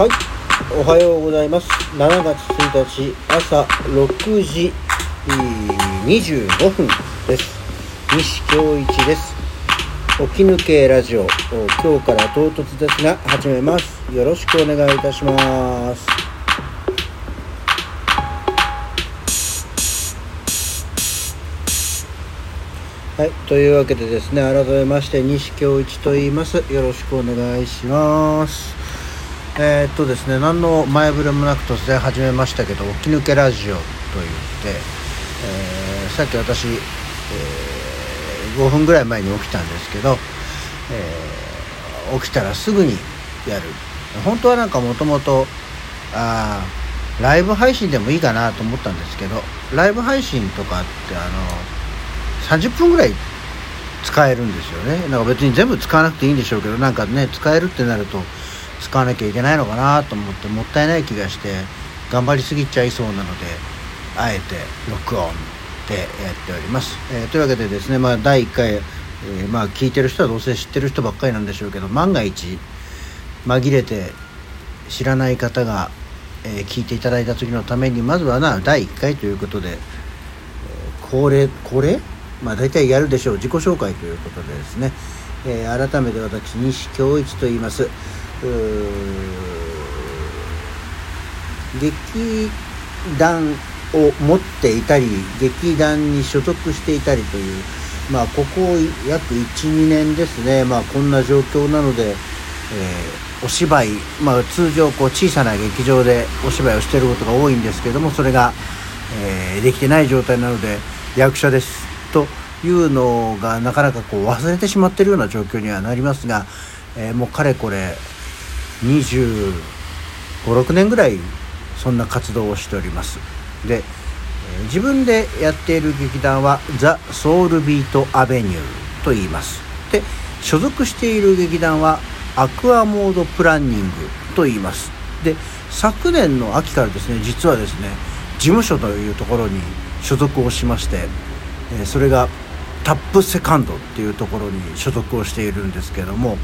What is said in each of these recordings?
はい、おはようございます。7月1日朝6時25分です。西京一です。起き抜けラジオ、今日から唐突ですが始めます。よろしくお願いいたします。はい、というわけでですね、改めまして西京一と言います。よろしくお願いします。えーっとですね、何の前触れもなく突然始めましたけど、起き抜けラジオと言って、えーさっき私、えー5分ぐらい前に起きたんですけど、えー起きたらすぐにやる。本当はなんかもともと、あライブ配信でもいいかなと思ったんですけど、ライブ配信とかってあの、30分ぐらい使えるんですよねなんか別に全部使わなくていいんでしょうけどなんかね使えるってなると使わなきゃいけないのかなと思ってもったいない気がして頑張りすぎちゃいそうなのであえて録音でやっております、えーというわけでですね、まあ、第1回、えーまあ、聞いてる人はどうせ知ってる人ばっかりなんでしょうけど万が一紛れて知らない方が、えー聞いていただいた時のためにまずはな第1回ということで恒例恒例？まあ大体やるでしょう。自己紹介ということでですね、え改めて私西京一と言います。劇団を持っていたり劇団に所属していたりというまあここ約12年ですね。まあこんな状況なので、えーお芝居、まあ、通常こう小さな劇場でお芝居をしていることが多いんですけどもそれが、えーできてない状態なので役者です。というのがなかなかこう忘れてしまっているような状況にはなりますが、えーもうかれこれ2 5 6年ぐらいそんな活動をしております。で、自分でやっている劇団はザ・ソウルビート・アベニューと言います。で所属している劇団はアクアモード・プランニングと言います。で昨年の秋からですね実はですね事務所というところに所属をしまして、それがタップセカンドっていうところに所属をしているんですけども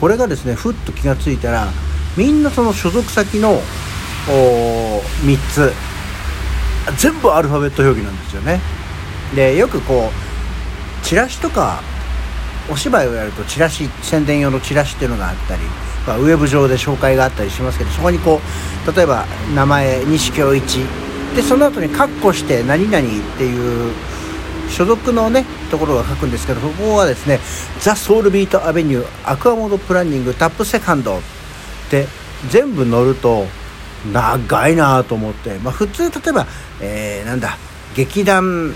これがですねふっと気がついたらみんなその所属先の3つ全部アルファベット表記なんですよね。でよくこうチラシとかお芝居をやるとチラシ宣伝用のチラシっていうのがあったりまあウェブ上で紹介があったりしますけどそこにこう例えば名前西京一。でその後にカッコして何々っていう所属のねところが書くんですけどそこはですね The Soul Beat Avenue Aqua Mode Planning Tap Second。で全部乗ると長いなと思って、まあ、普通例えば、えーなんだ劇団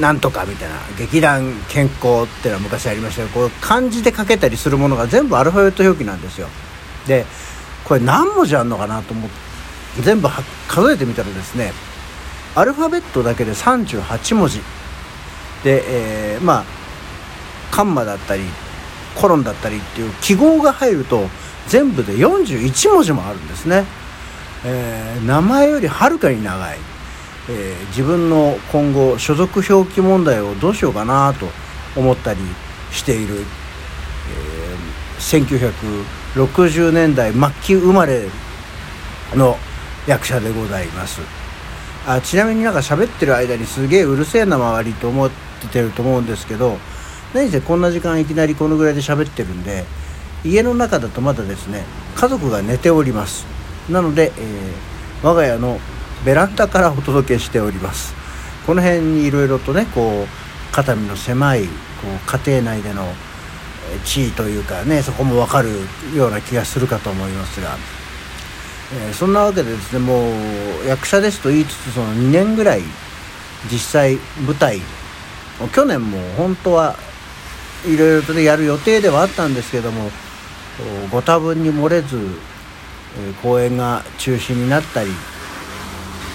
なんとかみたいな劇団健康っていうのは昔ありましたけどこう漢字で書けたりするものが全部アルファベット表記なんですよ。でこれ何文字あるのかなと思って全部数えてみたらですねアルファベットだけで38文字。で、えーまあカンマだったりコロンだったりっていう記号が入ると全部で41文字もあるんですね、えー名前よりはるかに長い、えー自分の今後所属表記問題をどうしようかなと思ったりしている、えー1960年代末期生まれの役者でございます。あちなみになんか喋ってる間にすげえうるせえな周りと思ってると思うんですけど何せこんな時間いきなりこのぐらいで喋ってるんで家の中だとまだですね家族が寝ております。なので、えー我が家のベランダからお届けしております。この辺にいろいろとねこう肩身の狭いこう家庭内でのえ地位というかねそこも分かるような気がするかと思いますがえーそんなわけでですねもう役者ですと言いつつその2年ぐらい実際舞台去年も本当はいろいろとねやる予定ではあったんですけどもご多分に漏れず、公演が中止になったり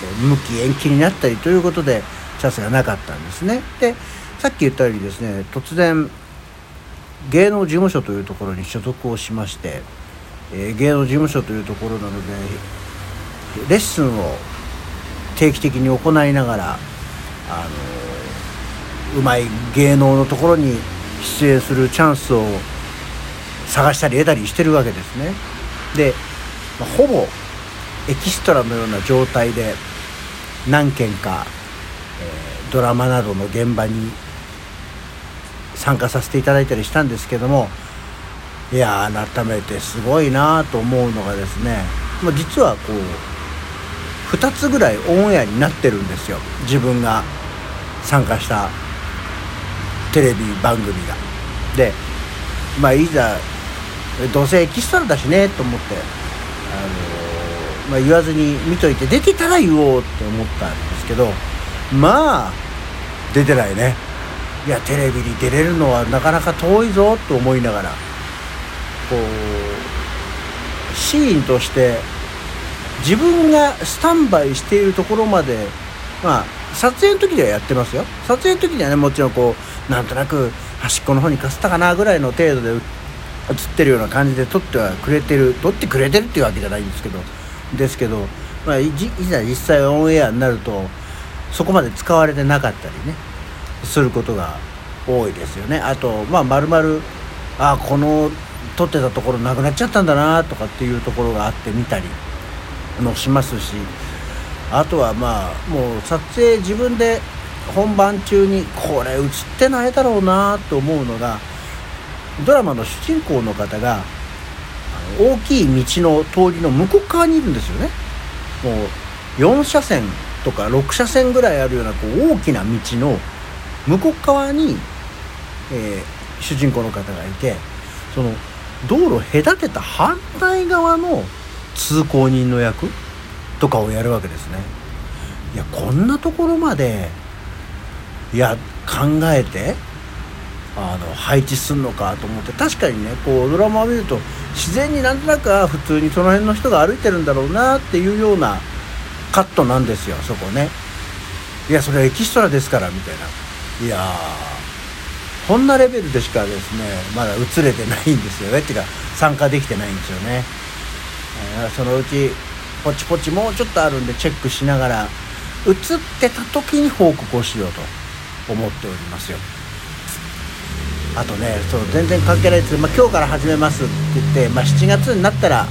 え無期延期になったりということでチャンスがなかったんですね。でさっき言ったようにですね突然芸能事務所というところに所属をしまして、え芸能事務所というところなのでレッスンを定期的に行いながら、あのうまい芸能のところに出演するチャンスを探したり得たりしてるわけですね。で、まあ、ほぼエキストラのような状態で何件か、えー、ドラマなどの現場に参加させていただいたりしたんですけどもいや改めてすごいなと思うのがですね、まあ、実はこう2つぐらいオンエアになってるんですよ。自分が参加したテレビ番組が。でまあいざどうせエキストラだしねと思って、あのまあ、言わずに見といて出てたら言おうって思ったんですけどまあ出てないねいやテレビに出れるのはなかなか遠いぞと思いながらこうシーンとして自分がスタンバイしているところまでまあ撮影の時ではやってますよ。撮影の時にはねもちろんこうなんとなく端っこの方にかすったかなぐらいの程度で映ってるような感じで撮ってはくれてる撮ってくれてるっていうわけじゃないんですけど。ですけど、まあ、いざ実際オンエアになるとそこまで使われてなかったりねすることが多いですよね。あとまあまるまるあこの撮ってたところなくなっちゃったんだなとかっていうところがあって見たりもしますしあとはまあもう撮影自分で本番中にこれ映ってないだろうなと思うのがドラマの主人公の方が大きい道の通りの向こう側にいるんですよね。もう4車線とか6車線ぐらいあるようなこう大きな道の向こう側に、えー、主人公の方がいてその道路隔てた反対側の通行人の役とかをやるわけですね。いやこんなところまでいや考えてあの配置すんのかと思って確かにねこうドラマを見ると自然になんとなく普通にその辺の人が歩いてるんだろうなっていうようなカットなんですよそこね。いやそれはエキストラですからみたいな。いやこんなレベルでしかですねまだ映れてないんですよね。っていうか参加できてないんですよね、えー、そのうちポチポチもうちょっとあるんでチェックしながら映ってた時に報告をしようと思っておりますよ。あとねそう全然関係ないです。けど、まあ、今日から始めますって言って、まあ、7月になったら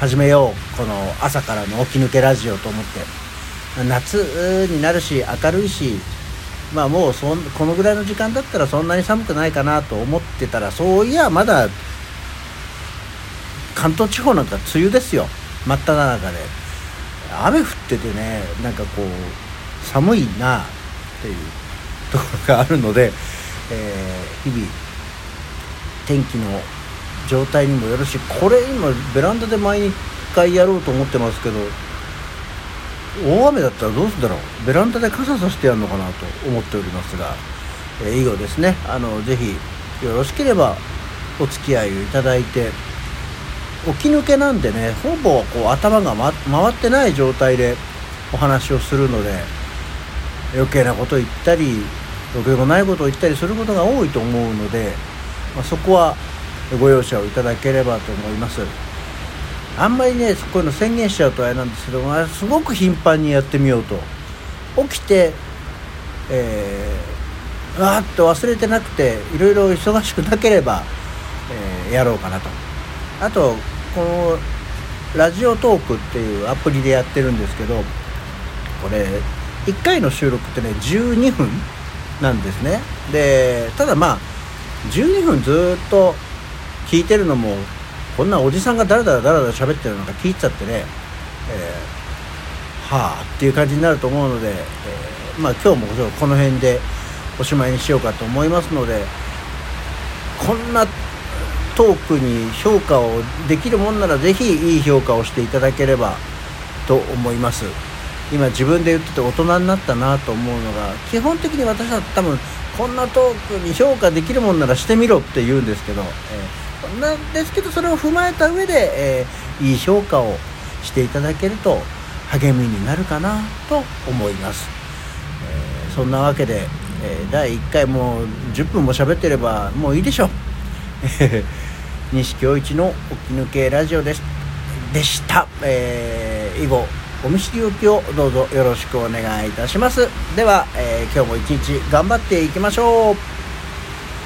始めよう。この朝からの起き抜けラジオと思って。夏になるし明るいしまあもうそこのぐらいの時間だったらそんなに寒くないかなと思ってたらそういやまだ関東地方なんか梅雨ですよ。真っ只中で。雨降っててねなんかこう寒いなっていうところがあるのでえー、日々天気の状態にもよるしこれ今ベランダで毎回やろうと思ってますけど大雨だったらどうするんだろう。ベランダで傘さしてやるのかなと思っておりますが、えー、以後ですね。あのぜひよろしければお付き合いをいただいて起き抜けなんでねほぼこう頭が、ま、回ってない状態でお話をするので余計なこと言ったりろくでもないことを言ったりすることが多いと思うので、まあ、そこはご容赦をいただければと思います。あんまりねこういうの宣言しちゃうとあれなんですけどもすごく頻繁にやってみようと。起きてえー、わーっと忘れてなくていろいろ忙しくなければ、えー、やろうかなと。あとこのラジオトークっていうアプリでやってるんですけどこれ1回の収録ってね12分なんですね。でただまあ12分ずっと聞いてるのもこんなおじさんがだらだらだらだら喋ってるのが聞いちゃってね、えー、はあっていう感じになると思うので、えー、まあ今日もこの辺でおしまいにしようかと思いますのでこんなトークに評価をできるもんなら是非いい評価をしていただければと思います。今自分で言ってて大人になったなと思うのが基本的に私は多分こんなトークに評価できるもんならしてみろって言うんですけど、えー、なんですけどそれを踏まえた上で、えー、いい評価をしていただけると励みになるかなと思います、えー、そんなわけで、えー、第1回もう10分も喋ってればもういいでしょう西京一の起き抜けラジオです。でした、えー、以後お見知りおきをどうぞよろしくお願いいたします。では、えー、今日も一日頑張っていきましょう。